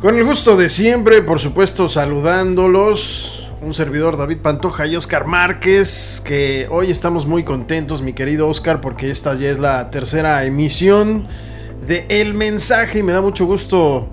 Con el gusto de siempre, por supuesto, saludándolos. Un servidor David Pantoja y Oscar Márquez, que hoy estamos muy contentos, mi querido Oscar, porque esta ya es la tercera emisión de El Mensaje y me da mucho gusto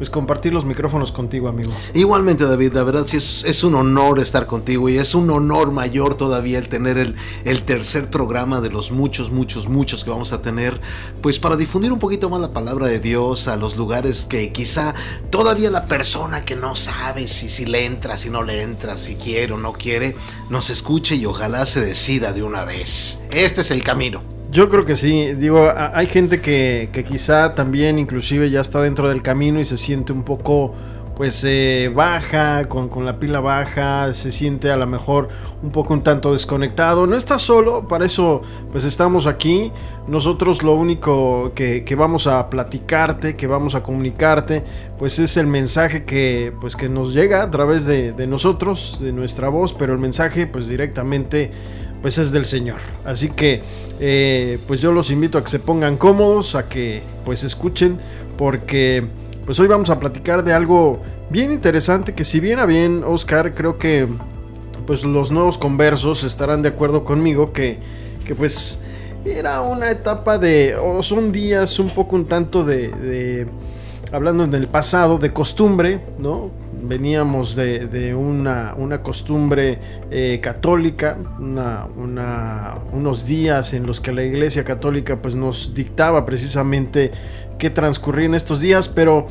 pues compartir los micrófonos contigo, amigo. Igualmente, David, la verdad sí es, un honor estar contigo y es un honor mayor todavía el tener el, el, tercer programa de los muchos, muchos, muchos que vamos a tener, pues para difundir un poquito más la palabra de Dios a los lugares que quizá todavía la persona que no sabe si, si le entra, si no le entra, si quiere o no quiere, nos escuche y ojalá se decida de una vez. Este es el camino. Yo creo que sí, digo, hay gente que, que, quizá también inclusive ya está dentro del camino y se siente un poco pues eh, baja, con, con, la pila baja, se siente a lo mejor un poco un tanto desconectado. No está solo, para eso pues estamos aquí. Nosotros lo único que, que, vamos a platicarte, que vamos a comunicarte, pues es el mensaje que pues que nos llega a través de, de nosotros, de nuestra voz, pero el mensaje pues directamente pues es del Señor. Así que eh, pues yo los invito a que se pongan cómodos, a que pues escuchen, porque pues hoy vamos a platicar de algo bien interesante que si bien a bien, Oscar, creo que pues los nuevos conversos estarán de acuerdo conmigo que, que pues era una etapa de, o son días un poco un tanto de hablando en el pasado, de costumbre, ¿no? Veníamos de, una, una, costumbre eh, católica, unos días en los que la Iglesia Católica pues, nos dictaba precisamente qué transcurrir en estos días, pero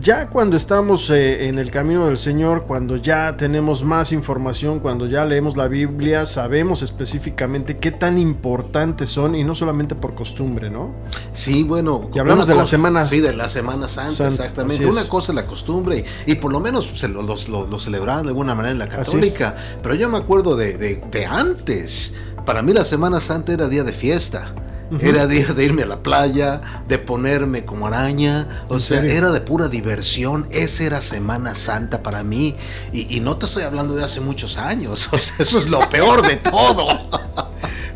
ya cuando estamos eh, en el camino del Señor, cuando ya tenemos más información, cuando ya leemos la Biblia, sabemos específicamente qué tan importantes son y no solamente por costumbre, ¿no? Sí, bueno. Y hablamos de la Semana Sí, de la Semana Santa, exactamente. Una cosa es la costumbre y, por lo menos se lo, lo, celebraban de alguna manera en la católica, pero yo me acuerdo de, de antes. Para mí la Semana Santa era día de fiesta. Era de, de, irme a la playa, de ponerme como araña. O sea, era de pura diversión. Esa era Semana Santa para mí. Y, no te estoy hablando de hace muchos años. O sea, eso es lo peor de todo.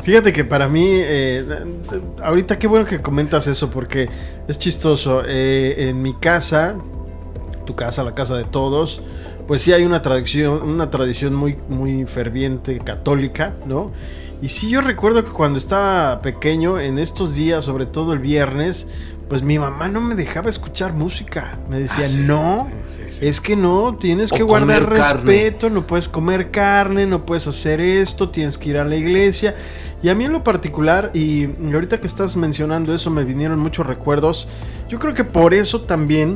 Fíjate que para mí, eh, ahorita qué bueno que comentas eso porque es chistoso. Eh, en mi casa, tu casa, la casa de todos, pues sí hay una tradición, una tradición muy, muy ferviente católica, ¿no? Y sí, yo recuerdo que cuando estaba pequeño, en estos días, sobre todo el viernes, pues mi mamá no me dejaba escuchar música. Me decía, ah, no, es que no, tienes que guardar respeto, no puedes comer carne, no puedes hacer esto, tienes que ir a la iglesia. Y a mí en lo particular, y ahorita que estás mencionando eso, me vinieron muchos recuerdos. Yo creo que por eso también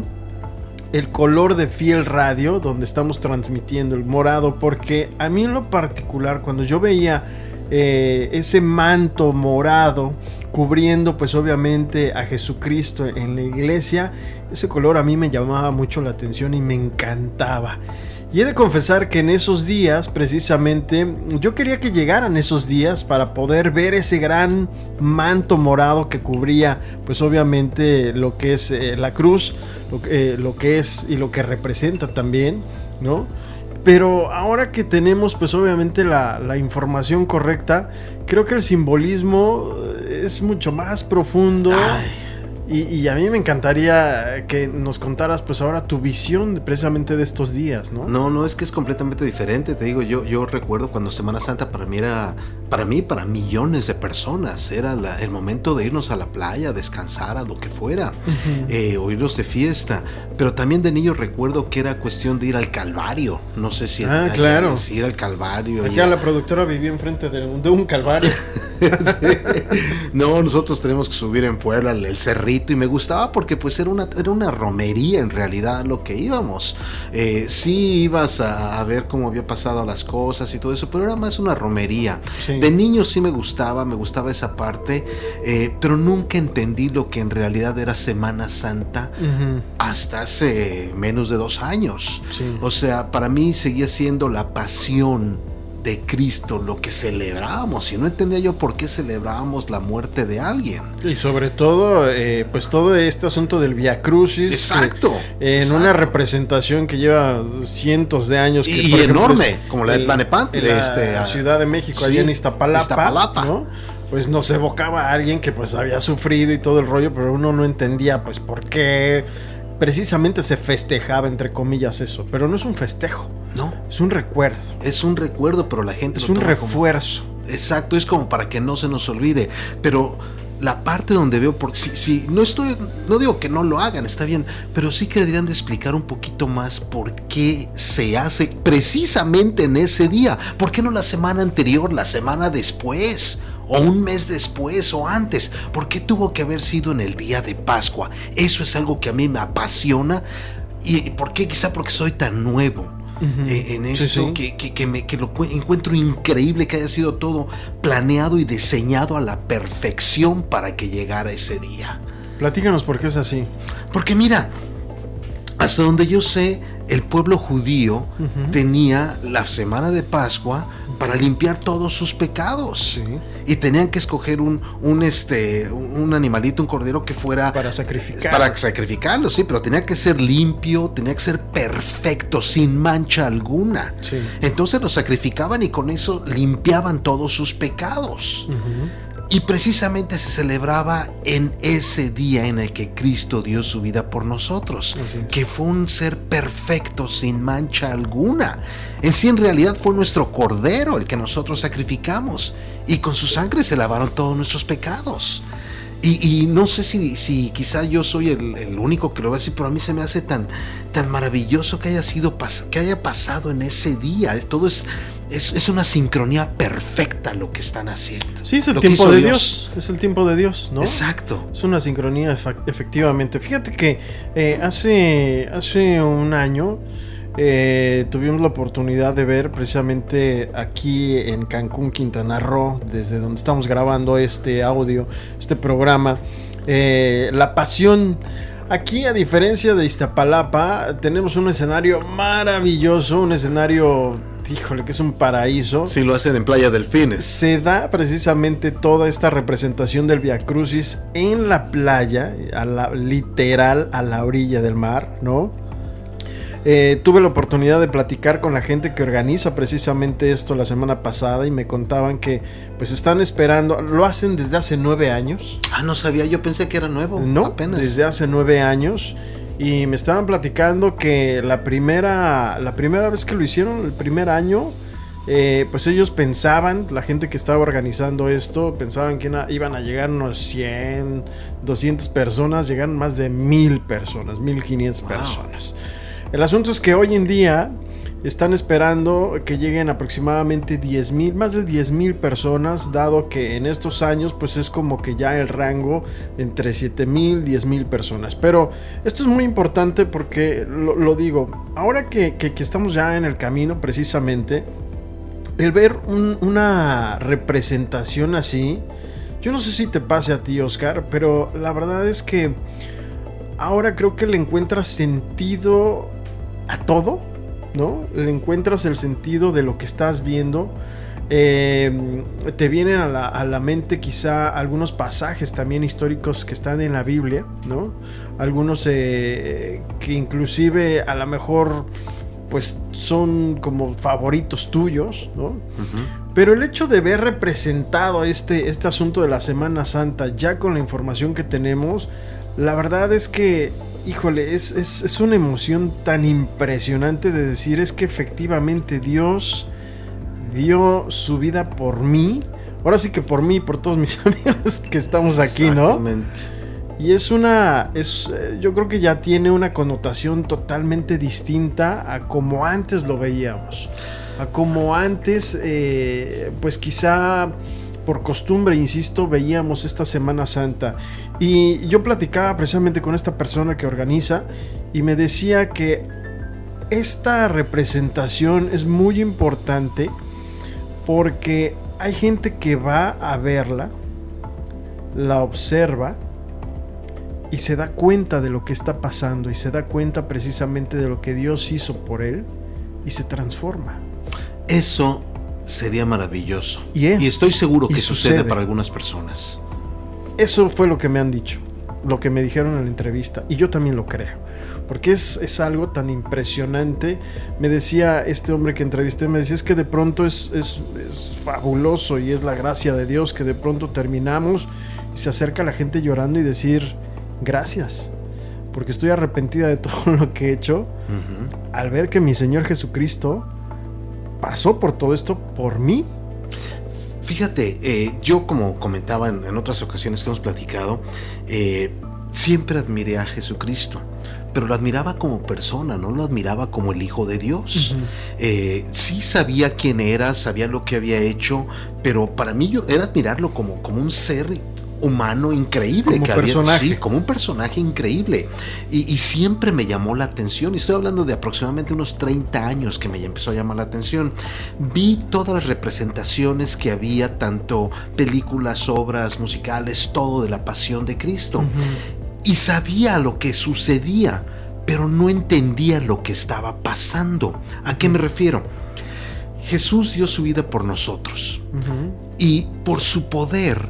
el color de Fiel Radio, donde estamos transmitiendo el morado, porque a mí en lo particular, cuando yo veía eh, ese manto morado cubriendo pues obviamente a Jesucristo en la iglesia, ese color a mí me llamaba mucho la atención y me encantaba. Y he de confesar que en esos días, precisamente, yo quería que llegaran esos días para poder ver ese gran manto morado que cubría, pues obviamente, lo que es eh, la cruz, eh, lo que es y lo que representa también, ¿no? Pero ahora que tenemos pues obviamente la, la, información correcta, creo que el simbolismo es mucho más profundo. Y, a mí me encantaría que nos contaras pues ahora tu visión precisamente de estos días, ¿no? No, no, es que es completamente diferente, te digo, yo, yo recuerdo cuando Semana Santa para mí era, para mí, para millones de personas, era el momento de irnos a la playa, descansar, a lo que fuera, eh, o irnos de fiesta, pero también de niño recuerdo que era cuestión de ir al Calvario, no sé si... Ah, claro. Ir al Calvario. Aquí la productora vivía enfrente de, de un Calvario. No, nosotros tenemos que subir en Puebla el, cerrito y me gustaba porque pues era una, era una romería en realidad lo que íbamos. Eh, sí ibas a, ver cómo había pasado las cosas y todo eso, pero era más una romería. De niño sí me gustaba, me gustaba esa parte, eh, pero nunca entendí lo que en realidad era Semana Santa hasta hace menos de dos años. O sea, para mí seguía siendo la pasión de Cristo lo que celebrábamos y no entendía yo por qué celebrábamos la muerte de alguien. Y sobre todo, eh, pues todo este asunto del Via Crucis. Exacto. en una representación que lleva cientos de años. y, enorme, como la de Tlanepantla. En la este, Ciudad de México, allá en Iztapalapa. ¿no? Pues nos evocaba a alguien que pues había sufrido y todo el rollo, pero uno no entendía pues por qué precisamente se festejaba, entre comillas, eso. Pero no es un festejo. No. Es un recuerdo. Es un recuerdo, pero la gente es un refuerzo. Exacto, es como para que no se nos olvide. Pero la parte donde veo, por si, si no estoy, no digo que no lo hagan, está bien, pero sí que deberían de explicar un poquito más por qué se hace precisamente en ese día. ¿Por qué no la semana anterior, la semana después? O un mes después o antes. ¿Por qué tuvo que haber sido en el día de Pascua? Eso es algo que a mí me apasiona. ¿Y por qué? Quizá porque soy tan nuevo. Eh, en esto Que, me, que lo encuentro increíble que haya sido todo planeado y diseñado a la perfección para que llegara ese día. Platícanos por qué es así. Porque mira, hasta donde yo sé, el pueblo judío tenía la semana de Pascua para limpiar todos sus pecados. Y tenían que escoger un, un, este, un animalito, un cordero que fuera... Para sacrificar. Para sacrificarlo, sí, pero tenía que ser limpio, tenía que ser perfecto, sin mancha alguna. Entonces lo sacrificaban y con eso limpiaban todos sus pecados. Y precisamente se celebraba en ese día en el que Cristo dio su vida por nosotros, que fue un ser perfecto sin mancha alguna. En sí en realidad fue nuestro cordero el que nosotros sacrificamos y con su sangre se lavaron todos nuestros pecados. Y, no sé si, si quizá yo soy el, único que lo ve así, pero a mí se me hace tan, tan maravilloso que haya sido que haya pasado en ese día. Todo es, es, una sincronía perfecta lo que están haciendo. Sí, es el tiempo de Dios. Es el tiempo de Dios, ¿no? Exacto. Es una sincronía, efectivamente. Fíjate que eh, hace, hace un año eh, tuvimos la oportunidad de ver precisamente aquí en Cancún, Quintana Roo, desde donde estamos grabando este audio, este programa, eh, la pasión. Aquí, a diferencia de Iztapalapa, tenemos un escenario maravilloso, un escenario, híjole, que es un paraíso. Si lo hacen en Playa Delfines. Se da precisamente toda esta representación del Via Crucis en la playa, a la, literal a la orilla del mar, ¿no? Eh, tuve la oportunidad de platicar con la gente que organiza precisamente esto la semana pasada y me contaban que pues están esperando, lo hacen desde hace nueve años. Ah, no sabía, yo pensé que era nuevo. No, apenas. Desde hace nueve años. Y me estaban platicando que la primera, la primera vez que lo hicieron, el primer año, eh, pues ellos pensaban, la gente que estaba organizando esto, pensaban que iban a llegar unos 100, 200 personas, llegaron más de mil personas, 1500 personas. El asunto es que hoy en día están esperando que lleguen aproximadamente 10 mil, más de 10 mil personas, dado que en estos años pues es como que ya el rango entre 7 mil, 10 mil personas. Pero esto es muy importante porque lo, digo, ahora que, estamos ya en el camino precisamente, el ver una representación así, yo no sé si te pase a ti Oscar, pero la verdad es que ahora creo que le encuentras sentido a todo, ¿no? Le encuentras el sentido de lo que estás viendo. Eh, te vienen a la, mente quizá algunos pasajes también históricos que están en la Biblia, ¿no? Algunos eh, que inclusive a lo mejor pues son como favoritos tuyos, ¿no? Pero el hecho de ver representado este, este asunto de la Semana Santa ya con la información que tenemos, la verdad es que, híjole, es, es, una emoción tan impresionante de decir es que efectivamente Dios dio su vida por mí. Ahora sí que por mí y por todos mis amigos que estamos aquí, ¿no? Y es una, es, eh, yo creo que ya tiene una connotación totalmente distinta a como antes lo veíamos. Como antes, eh, pues quizá por costumbre, insisto, veíamos esta Semana Santa. Y yo platicaba precisamente con esta persona que organiza y me decía que esta representación es muy importante porque hay gente que va a verla, la observa y se da cuenta de lo que está pasando y se da cuenta precisamente de lo que Dios hizo por él y se transforma. Eso sería maravilloso. Y, estoy seguro que sucede. para algunas personas. Eso fue lo que me han dicho, lo que me dijeron en la entrevista, y yo también lo creo. Porque es, algo tan impresionante. Me decía este hombre que entrevisté, me decía, es que de pronto es, es, fabuloso y es la gracia de Dios que de pronto terminamos y se acerca la gente llorando y decir, gracias porque estoy arrepentida de todo lo que he hecho, al ver que mi Señor Jesucristo pasó por todo esto por mí. Fíjate, eh, yo como comentaba en, otras ocasiones que hemos platicado, eh, siempre admiré a Jesucristo pero lo admiraba como persona, no lo admiraba como el Hijo de Dios. Eh, sí sabía quién era, sabía lo que había hecho, pero para mí yo era admirarlo como, como un ser humano increíble como que personaje. había sí, como un personaje increíble. Y, y, siempre me llamó la atención y estoy hablando de aproximadamente unos 30 años que me empezó a llamar la atención. Vi todas las representaciones que había tanto películas obras musicales todo de la pasión de Cristo. Y sabía lo que sucedía, pero no entendía lo que estaba pasando. ¿A qué me refiero? Jesús dio su vida por nosotros. Y por su poder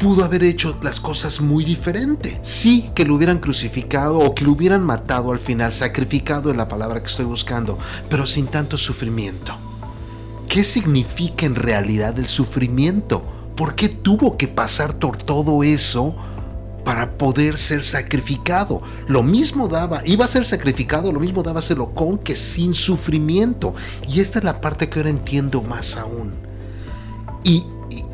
pudo haber hecho las cosas muy diferente. Sí, que lo hubieran crucificado o que lo hubieran matado al final, sacrificado es la palabra que estoy buscando, pero sin tanto sufrimiento. ¿Qué significa en realidad el sufrimiento? ¿Por qué tuvo que pasar por todo eso para poder ser sacrificado. Lo mismo daba, iba a ser sacrificado, lo mismo daba hacerlo con que sin sufrimiento. Y esta es la parte que ahora entiendo más aún. Y,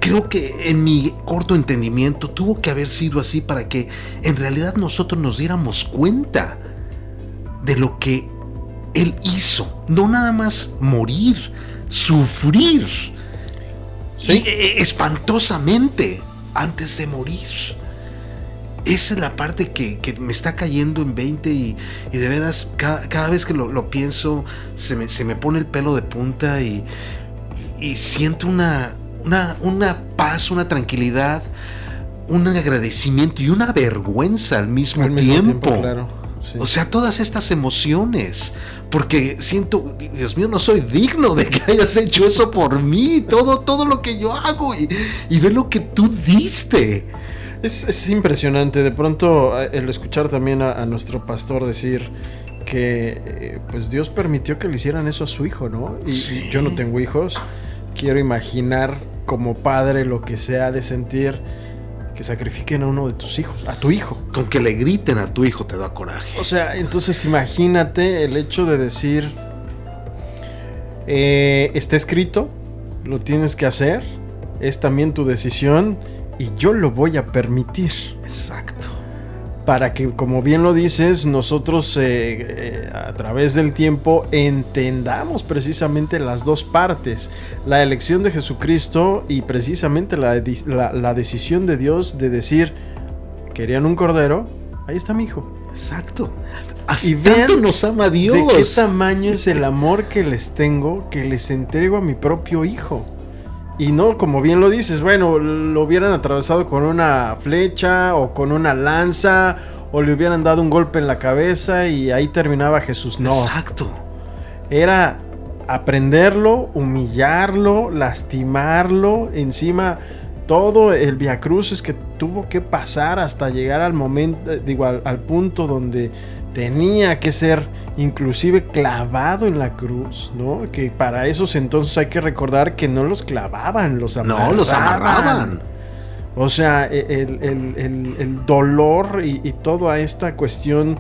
creo que en mi corto entendimiento tuvo que haber sido así para que en realidad nosotros nos diéramos cuenta de lo que Él hizo. No nada más morir, sufrir. ¿Sí? E, espantosamente antes de morir esa es la parte que, me está cayendo en 20 y, de veras cada, vez que lo, pienso se me, pone el pelo de punta y, siento una, una, paz, una tranquilidad, un agradecimiento y una vergüenza al mismo, tiempo. O sea, todas estas emociones. Porque siento, Dios mío, no soy digno de que hayas hecho eso por mí. Todo, todo lo que yo hago y, y ver lo que tú diste. Es, impresionante, de pronto el escuchar también a, nuestro pastor decir que eh, pues Dios permitió que le hicieran eso a su hijo, ¿no? Y, yo no tengo hijos, quiero imaginar como padre lo que sea de sentir que sacrifiquen a uno de tus hijos, a tu hijo. Con que le griten a tu hijo te da coraje. O sea, entonces imagínate el hecho de decir, eh, está escrito, lo tienes que hacer, es también tu decisión y yo lo voy a permitir. Exacto. Para que, como bien lo dices, nosotros eh, eh, a través del tiempo entendamos precisamente las dos partes. La elección de Jesucristo y precisamente la, decisión de Dios de decir, querían un cordero, ahí está mi hijo. Exacto. Así y vean nos ama Dios. De qué tamaño es el amor que les tengo, que les entrego a mi propio hijo. Y no, como bien lo dices, bueno, lo hubieran atravesado con una flecha o con una lanza o le hubieran dado un golpe en la cabeza y ahí terminaba Jesús. No. Exacto. Era aprenderlo, humillarlo, lastimarlo, encima todo el viacruces que tuvo que pasar hasta llegar al momento, eh, digo, al punto donde tenía que ser inclusive clavado en la cruz, ¿no? Que para esos entonces hay que recordar que no los clavaban, los amarraban. No, los amarraban. O sea, e, el, dolor y, toda esta cuestión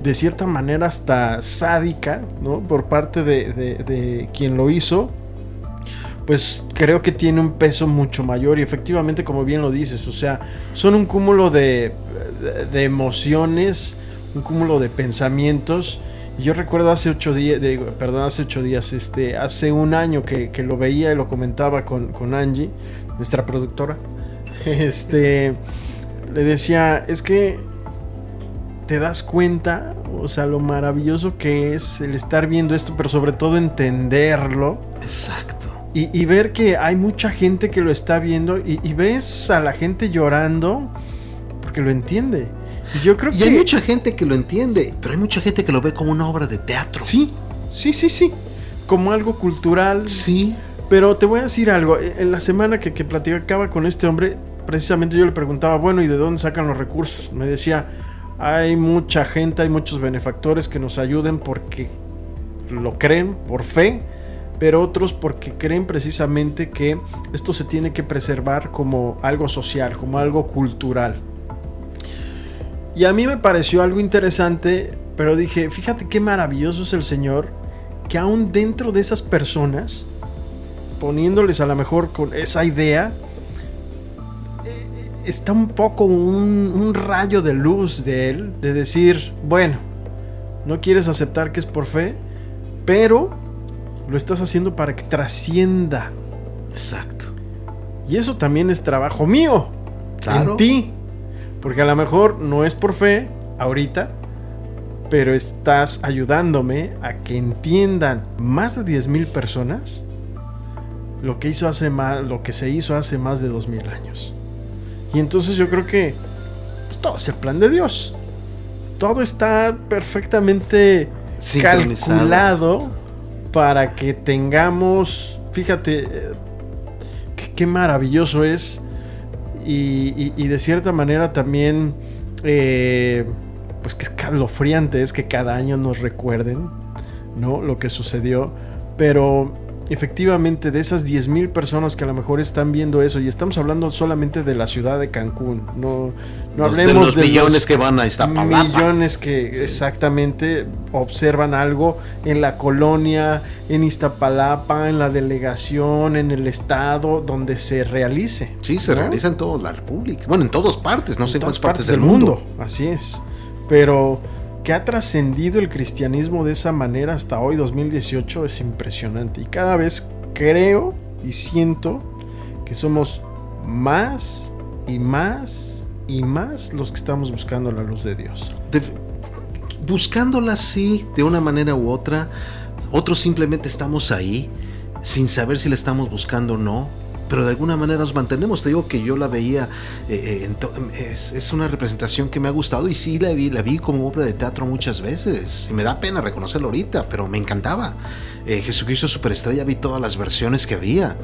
de cierta manera hasta sádica, ¿no? Por parte de, quien lo hizo, pues creo que tiene un peso mucho mayor y efectivamente, como bien lo dices, o sea, son un cúmulo de, de emociones, un cúmulo de pensamientos. Yo recuerdo hace ocho días, perdón, hace ocho días, este, hace un año que, lo veía y lo comentaba con, con, Angie, nuestra productora. Este, le decía, es que te das cuenta, o sea, lo maravilloso que es el estar viendo esto, pero sobre todo entenderlo. Exacto. Y, ver que hay mucha gente que lo está viendo y, y ves a la gente llorando porque lo entiende. Yo creo y hay mucha gente que lo entiende, pero hay mucha gente que lo ve como una obra de teatro. Sí, sí, sí, sí. Como algo cultural. Sí. Pero te voy a decir algo. En la semana que, que platicaba con este hombre, precisamente yo le preguntaba, bueno, ¿y de dónde sacan los recursos? Me decía, hay mucha gente, hay muchos benefactores que nos ayuden porque lo creen por fe, pero otros porque creen precisamente que esto se tiene que preservar como algo social, como algo cultural. Y a mí me pareció algo interesante, pero dije, fíjate qué maravilloso es el Señor, que aún dentro de esas personas, poniéndoles a lo mejor con esa idea, eh, está un poco un, un rayo de luz de Él, de decir, bueno, no quieres aceptar que es por fe, pero lo estás haciendo para que trascienda. Exacto. Y eso también es trabajo mío. Claro. En ti. Porque a lo mejor no es por fe ahorita, pero estás ayudándome a que entiendan más de 10.000 personas lo que hizo hace más, lo que se hizo hace más de 2.000 años. Y entonces yo creo que pues, todo es el plan de Dios. Todo está perfectamente calculado para que tengamos, fíjate, eh, qué maravilloso es y, de cierta manera también, eh, pues que escalofriante es que cada año nos recuerden, ¿no? Lo que sucedió, pero efectivamente de esas 10.000 personas que a lo mejor están viendo eso, y estamos hablando solamente de la ciudad de Cancún, no, no Los- de hablemos los de millones los que van a Iztapalapa. millones que exactamente observan algo en la colonia, en Iztapalapa, en la delegación, en el estado donde se realice. Sí, se ¿no? realiza en toda la República. Bueno, en todas partes, no sé en cuántas partes del mundo. Así es. Pero que ha trascendido el cristianismo de esa manera hasta hoy, 2018, es impresionante. Y cada vez creo y siento que somos más y más y más los que estamos buscando la luz de Dios. Buscándola así, de una manera u otra. Otros simplemente estamos ahí, sin saber si la estamos buscando o no. Pero de alguna manera nos mantenemos. Te digo que yo la veía. eh, eh, to- es, es una representación que me ha gustado y sí la vi, la vi como obra de teatro muchas veces. Y me da pena reconocerlo ahorita, pero me encantaba. Eh, Jesucristo Superestrella vi todas las versiones que había.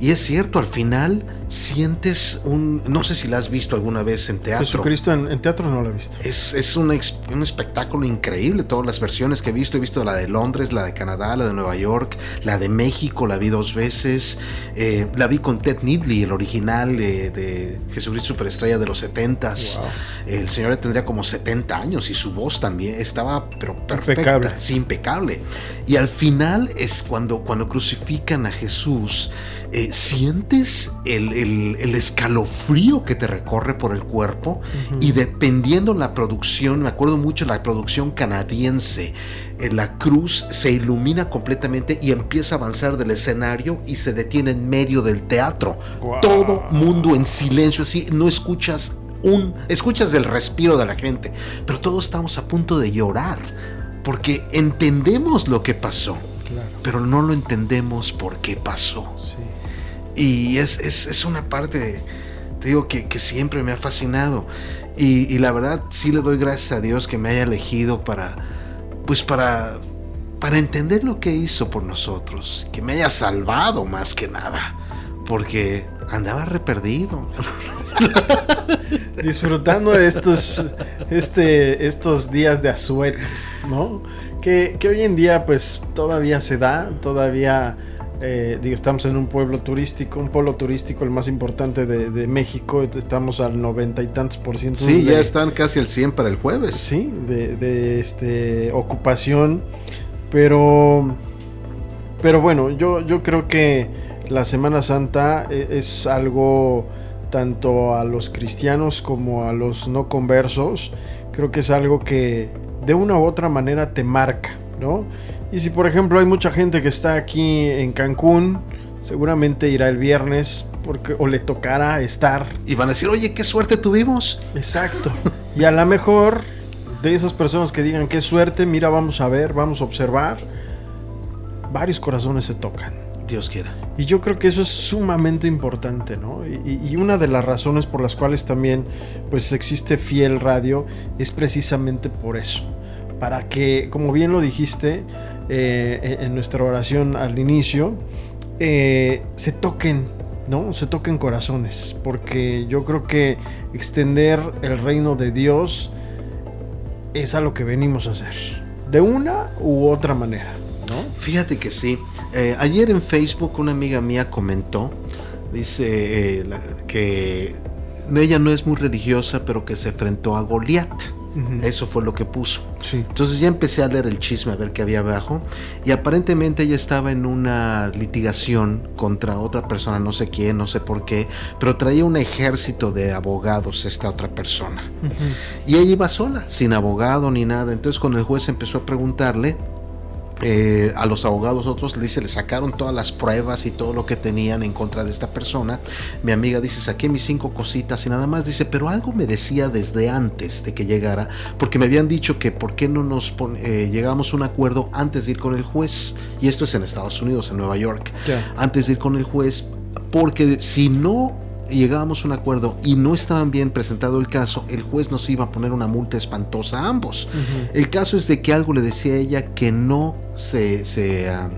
Y es cierto, al final sientes un. No sé si la has visto alguna vez en teatro. Jesucristo en, en teatro no lo he visto. Es, es un, ex- un espectáculo increíble, todas las versiones que he visto. He visto la de Londres, la de Canadá, la de Nueva York, la de México, la vi dos veces. Eh, la vi con Ted Needley, el original de, de Jesucristo Superestrella de los 70s. Wow. El señor tendría como 70 años y su voz también estaba pero perfecta, Impecable. sí, impecable. Y al final es cuando, cuando crucifican a Jesús, eh, sientes el, el- el escalofrío que te recorre por el cuerpo y dependiendo la producción, me acuerdo mucho la producción canadiense, la cruz se ilumina completamente y empieza a avanzar del escenario y se detiene en medio del teatro. Todo mundo en silencio, así no escuchas un, escuchas el respiro de la gente, pero todos estamos a punto de llorar porque entendemos lo que pasó, Claro, pero no lo entendemos por qué pasó. sí. Y es, es- es una parte, te digo, que, que siempre me ha fascinado. Y, y la verdad, sí le doy gracias a Dios que me haya elegido para, pues para, para entender lo que hizo por nosotros. Que me haya salvado más que nada. Porque andaba re perdido. disfrutando estos, este, estos días de asueto, ¿no? Que, que hoy en día pues todavía se da, todavía, eh, digo, estamos en un pueblo turístico, un pueblo turístico el más importante de, de México, estamos al noventa y tantos por ciento Sí, de, ya están casi al 100 para el jueves. sí, de, de, este, ocupación, pero, pero bueno, yo, yo creo que la Semana Santa e- es algo tanto a los cristianos como a los no conversos, creo que es algo que de una u otra manera te marca, ¿no? Y si por ejemplo hay mucha gente que está aquí en Cancún, seguramente irá el viernes porque o le tocará estar Y van a decir, oye, qué suerte tuvimos. Exacto. Y a lo mejor de esas personas que digan qué suerte, mira, vamos a ver, vamos a observar, varios corazones se tocan. Dios quiera. Y yo creo que eso es sumamente importante, ¿no? Y, y- y una de las razones por las cuales también pues existe Fiel Radio es precisamente por eso. Para que, como bien lo dijiste eh, en en nuestra oración al inicio, eh, se toquen, ¿no? Se toquen corazones. Porque yo creo que extender el reino de Dios es a lo que venimos a hacer. De una u otra manera, ¿no? Fíjate que sí. Eh, ayer en Facebook una amiga mía comentó, dice que ella no es muy religiosa, pero que se enfrentó a Goliat. Eso fue lo que puso. Sí. Entonces ya empecé a leer el chisme, a ver qué había abajo. Y aparentemente ella estaba en una litigación contra otra persona, no sé quién, no sé por qué, pero traía un ejército de abogados esta otra persona. Y ella iba sola, sin abogado ni nada. Entonces cuando el juez empezó a preguntarle, eh, a los abogados otros le dice, le sacaron todas las pruebas y todo lo que tenían en contra de esta persona. Mi amiga dice, saqué mis cinco cositas y nada más dice, pero algo me decía desde antes de que llegara, porque me habían dicho que por qué no nos eh, llegamos a un acuerdo antes de ir con el juez. Y esto es en Estados Unidos, en Nueva York. Antes de ir con el juez, porque si no llegábamos a un acuerdo y no estaban bien presentado el caso, el juez nos iba a poner una multa espantosa a ambos. El caso es de que algo le decía a ella que no se, se ah,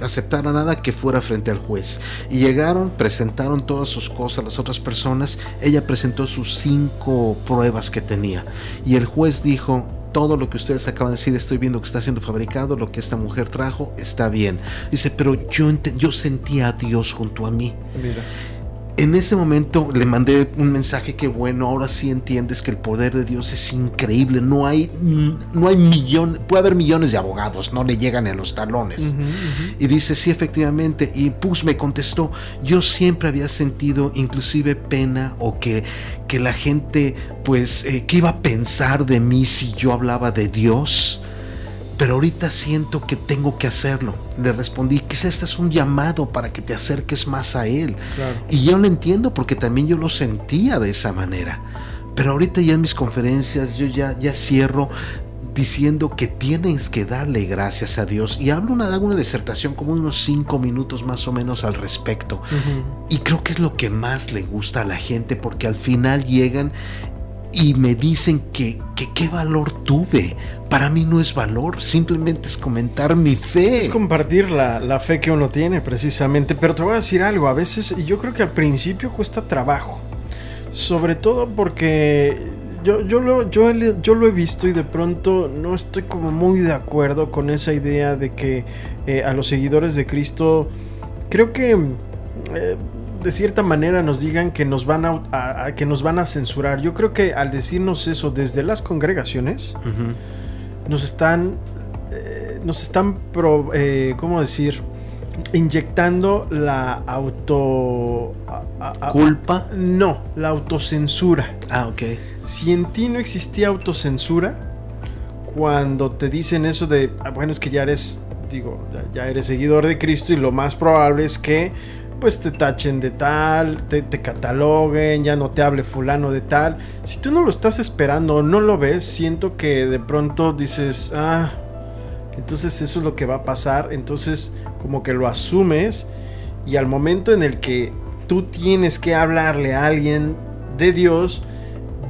aceptara nada que fuera frente al juez. Y llegaron, presentaron todas sus cosas las otras personas, ella presentó sus cinco pruebas que tenía. Y el juez dijo, todo lo que ustedes acaban de decir, estoy viendo que está siendo fabricado, lo que esta mujer trajo, está bien. Dice, pero yo, yo sentía a Dios junto a mí. Mira en ese momento le mandé un mensaje que bueno, ahora sí entiendes que el poder de Dios es increíble. No hay, no hay millones, puede haber millones de abogados, no le llegan a los talones. Y dice, sí, efectivamente. Y Pus me contestó, yo siempre había sentido inclusive pena o que, que la gente, pues, eh, ¿qué iba a pensar de mí si yo hablaba de Dios? Pero ahorita siento que tengo que hacerlo. Le respondí, quizás este es un llamado para que te acerques más a Él. Y yo lo entiendo porque también yo lo sentía de esa manera. Pero ahorita ya en mis conferencias yo ya, ya cierro diciendo que tienes que darle gracias a Dios. Y hablo una, hago una disertación como unos cinco minutos más o menos al respecto. Y creo que es lo que más le gusta a la gente porque al final llegan y me dicen que, qué valor tuve. Para mí no es valor, simplemente es comentar mi fe. Es compartir la, fe que uno tiene precisamente. Pero te voy a decir algo, a veces yo creo que al principio cuesta trabajo. Sobre todo porque yo, yo, lo, yo, yo lo he visto y de pronto no estoy como muy de acuerdo con esa idea de que eh, a los seguidores de Cristo creo que... Eh, de cierta manera nos digan que nos van a, que nos van a censurar. Yo creo que al decirnos eso desde las congregaciones nos están eh, nos están eh, cómo decir inyectando la auto culpa no la autocensura. Ah ok. Si en ti no existía autocensura cuando te dicen eso de ah, bueno es que ya eres digo ya eres seguidor de Cristo y lo más probable es que pues te tachen de tal, te, cataloguen, ya no te hable fulano de tal. Si tú no lo estás esperando o no lo ves, siento que de pronto dices, ah, entonces eso es lo que va a pasar. Entonces como que lo asumes y al momento en el que tú tienes que hablarle a alguien de Dios,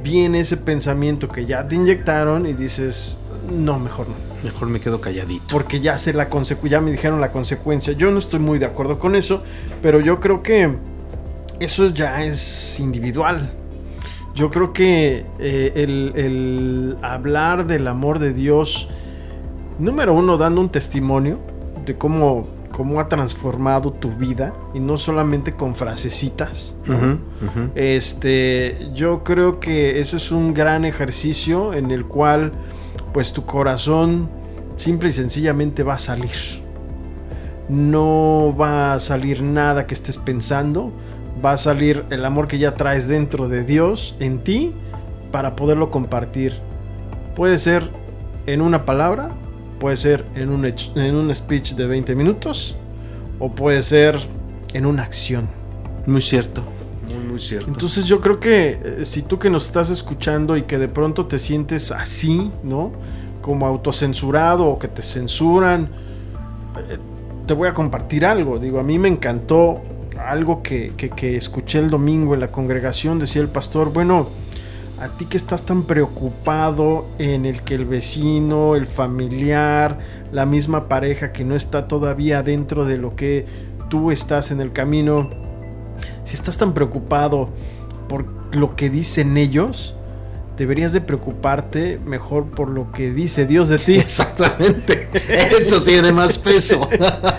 viene ese pensamiento que ya te inyectaron y dices, no, mejor no. Mejor me quedo calladito. Porque ya sé la ya me dijeron la consecuencia. Yo no estoy muy de acuerdo con eso, pero yo creo que eso ya es individual. Yo creo que eh, el, hablar del amor de Dios, número uno, dando un testimonio de cómo, cómo ha transformado tu vida y no solamente con frasecitas. Este, yo creo que eso es un gran ejercicio en el cual pues tu corazón simple y sencillamente va a salir. No va a salir nada que estés pensando, va a salir el amor que ya traes dentro de Dios en ti para poderlo compartir. Puede ser en una palabra, puede ser en un, en un speech de 20 minutos o puede ser en una acción. Muy cierto. Entonces yo creo que eh, si tú que nos estás escuchando y que de pronto te sientes así, ¿no? Como autocensurado o que te censuran, eh, te voy a compartir algo. Digo, a mí me encantó algo que, que escuché el domingo en la congregación, decía el pastor, bueno, a ti que estás tan preocupado en el que el vecino, el familiar, la misma pareja que no está todavía dentro de lo que tú estás en el camino, si estás tan preocupado por lo que dicen ellos, deberías de preocuparte mejor por lo que dice Dios de ti. Exactamente. Eso tiene más peso.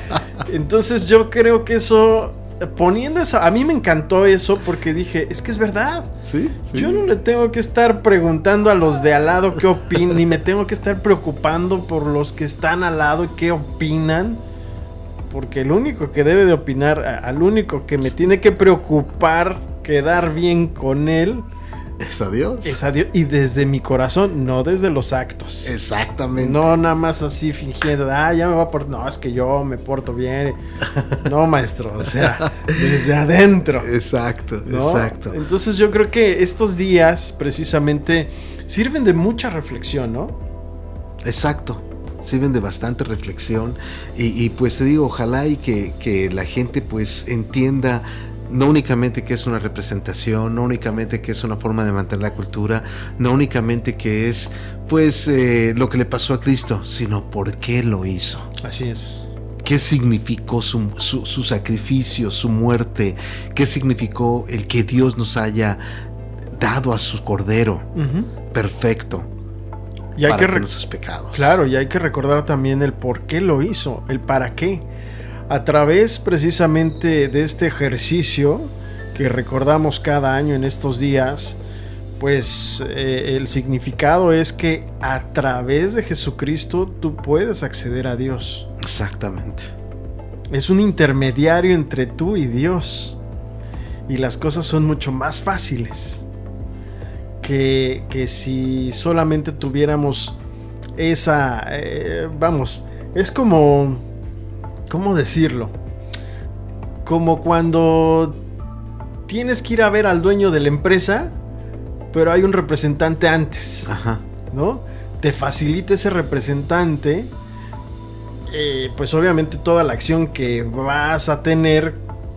Entonces yo creo que eso poniendo eso, a mí me encantó eso porque dije, es que es verdad. Sí, sí. Yo no le tengo que estar preguntando a los de al lado qué opinan, ni me tengo que estar preocupando por los que están al lado y qué opinan. Porque el único que debe de opinar, al único que me tiene que preocupar quedar bien con él, Es a Dios. es a Dios. Y desde mi corazón, no desde los actos. Exactamente. No nada más así fingiendo, ah, ya me va a portar. No, es que yo me porto bien. No, maestro, o sea, desde adentro. Exacto, ¿no? exacto. Entonces yo creo que estos días precisamente sirven de mucha reflexión, ¿no? Exacto. Sirven de bastante reflexión. Y, y, pues te digo, ojalá y que, que la gente pues entienda no únicamente que es una representación, no únicamente que es una forma de mantener la cultura, no únicamente que es pues eh, lo que le pasó a Cristo, sino por qué lo hizo. Así es. ¿Qué significó su, su, su sacrificio, su muerte? ¿Qué significó el que Dios nos haya dado a su cordero perfecto Y hay para que pecados? Claro, y hay que recordar también el por qué lo hizo, el para qué. A través precisamente de este ejercicio que recordamos cada año en estos días, pues eh, el significado es que a través de Jesucristo tú puedes acceder a Dios. Exactamente. Es un intermediario entre tú y Dios. Y las cosas son mucho más fáciles. Que, que si solamente tuviéramos esa... eh, vamos, es como... ¿Cómo decirlo? Como cuando tienes que ir a ver al dueño de la empresa, pero hay un representante antes. Ajá. ¿no? Te facilita ese representante, eh, pues obviamente toda la acción que vas a tener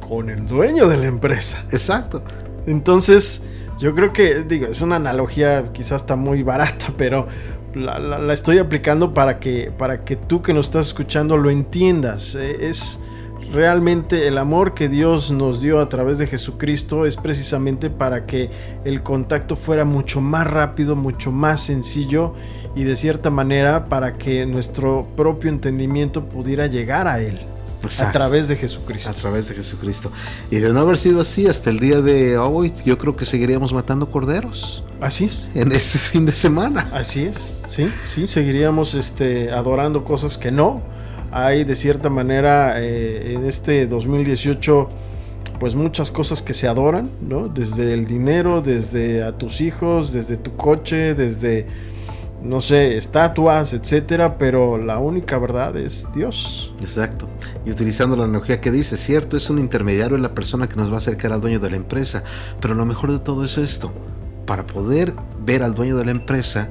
con el dueño de la empresa. Exacto. Entonces, yo creo que, digo, es una analogía quizás está muy barata, pero la, estoy aplicando para que, para que tú que nos estás escuchando lo entiendas. Eh, es realmente el amor que Dios nos dio a través de Jesucristo es precisamente para que el contacto fuera mucho más rápido, mucho más sencillo y de cierta manera para que nuestro propio entendimiento pudiera llegar a Él a través de Jesucristo. A través de Jesucristo. Y de no haber sido así hasta el día de hoy, yo creo que seguiríamos matando corderos Así es. en este fin de semana. Así es, sí, sí, seguiríamos este, adorando cosas que no. Hay de cierta manera eh, en este 2018 pues muchas cosas que se adoran, ¿no? Desde el dinero, desde a tus hijos, desde tu coche, desde, no sé, estatuas, etcétera, pero la única verdad es Dios. Exacto. Y utilizando la analogía que dice, cierto, es un intermediario en la persona que nos va a acercar al dueño de la empresa. Pero lo mejor de todo es esto. Para poder ver al dueño de la empresa,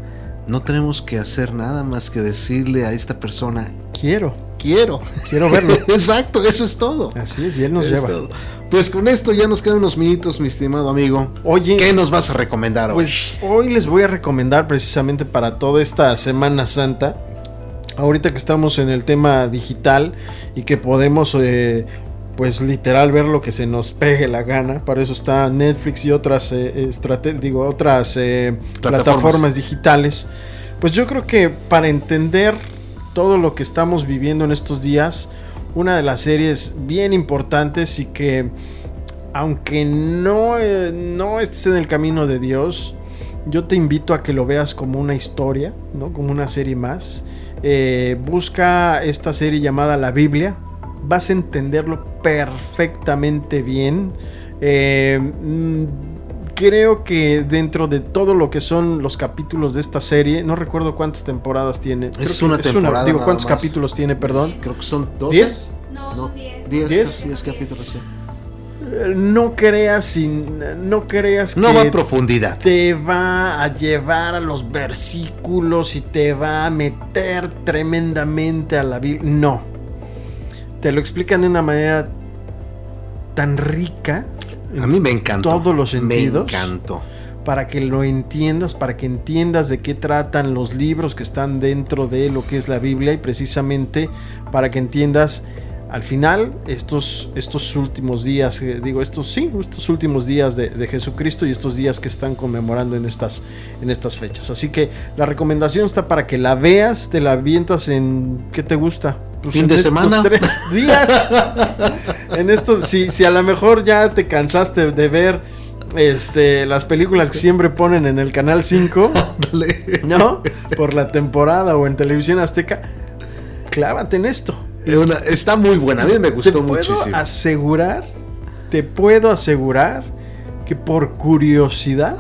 no tenemos que hacer nada más que decirle a esta persona, Quiero, quiero. quiero verlo. Exacto, eso es todo. Así es, y Él nos Es lleva. todo. Pues con esto ya nos quedan unos minutos, mi estimado amigo. Oye, ¿Qué nos vas a recomendar hoy? Pues hoy les voy a recomendar precisamente para toda esta Semana Santa. Ahorita que estamos en el tema digital y que podemos, eh, pues literal, ver lo que se nos pegue la gana. Para eso está Netflix y otras, eh, estrate- digo, otras eh, Plataformas. plataformas digitales. Pues yo creo que para entender todo lo que estamos viviendo en estos días, una de las series bien importantes y que aunque no, eh, no estés en el camino de Dios, yo te invito a que lo veas como una historia, ¿no? Como una serie más. Eh, busca esta serie llamada La Biblia. Vas a entenderlo perfectamente bien. Eh, mm, creo que dentro de todo lo que son los capítulos de esta serie, no recuerdo cuántas temporadas tiene. Creo Es que una temporada digo, ¿cuántos más. capítulos tiene, perdón? Creo que son 12. ¿Diez? No, No, son 10. 10, ¿Diez? 10 capítulos. sí. Eh, No creas, sin, no creas No que va a profundidad. te va a llevar a los versículos y te va a meter tremendamente a la Biblia. No. Te lo explican de una manera tan rica. A mí me encantó. Todos los sentidos. Me encantó. Para que lo entiendas, para que entiendas de qué tratan los libros que están dentro de lo que es la Biblia y precisamente para que entiendas al final, estos, estos últimos días, eh, digo, estos sí, estos últimos días de, de, Jesucristo y estos días que están conmemorando en estas, en estas fechas. Así que la recomendación está para que la veas, te la avientas en, ¿qué te gusta? Pues fin de semana. Tres días. en estos, si, si a lo mejor ya te cansaste de ver este, las películas que siempre ponen en el canal 5, ¿no? Por la temporada o en televisión azteca, clávate en esto. Está muy buena, a mí me gustó te muchísimo. Puedo asegurar, te puedo asegurar que por curiosidad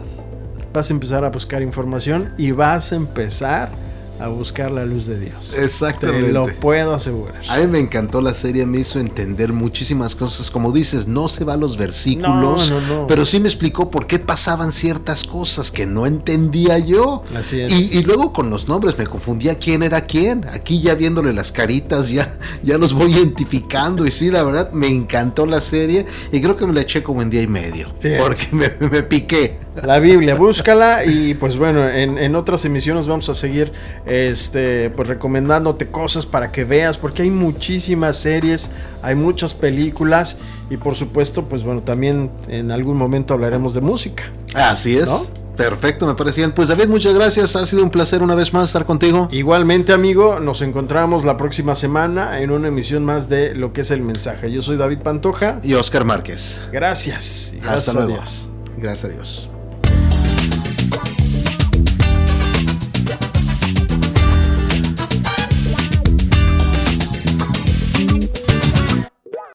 vas a empezar a buscar información y vas a empezar a buscar la luz de Dios. Exactamente. Te lo puedo asegurar. A mí me encantó la serie, me hizo entender muchísimas cosas. Como dices, no se va a los versículos, no, no, no. pero sí me explicó por qué pasaban ciertas cosas que no entendía yo. Así es. Y, y, luego con los nombres me confundía quién era quién. Aquí ya viéndole las caritas, ya, ya los voy identificando. Y sí, la verdad, me encantó la serie y creo que me la eché como en día y medio. Fíjate. Porque me, me, piqué. La Biblia, búscala y pues bueno, en, en otras emisiones vamos a seguir este, pues recomendándote cosas para que veas, porque hay muchísimas series, hay muchas películas y por supuesto, pues bueno, también en algún momento hablaremos de música. Así es. ¿No? Perfecto, me parecían. Pues David, muchas gracias. Ha sido un placer una vez más estar contigo. Igualmente, amigo, nos encontramos la próxima semana en una emisión más de Lo que es el mensaje. Yo soy David Pantoja. Y Oscar Márquez. Gracias. Y gracias Hasta luego. A Dios. Gracias a Dios.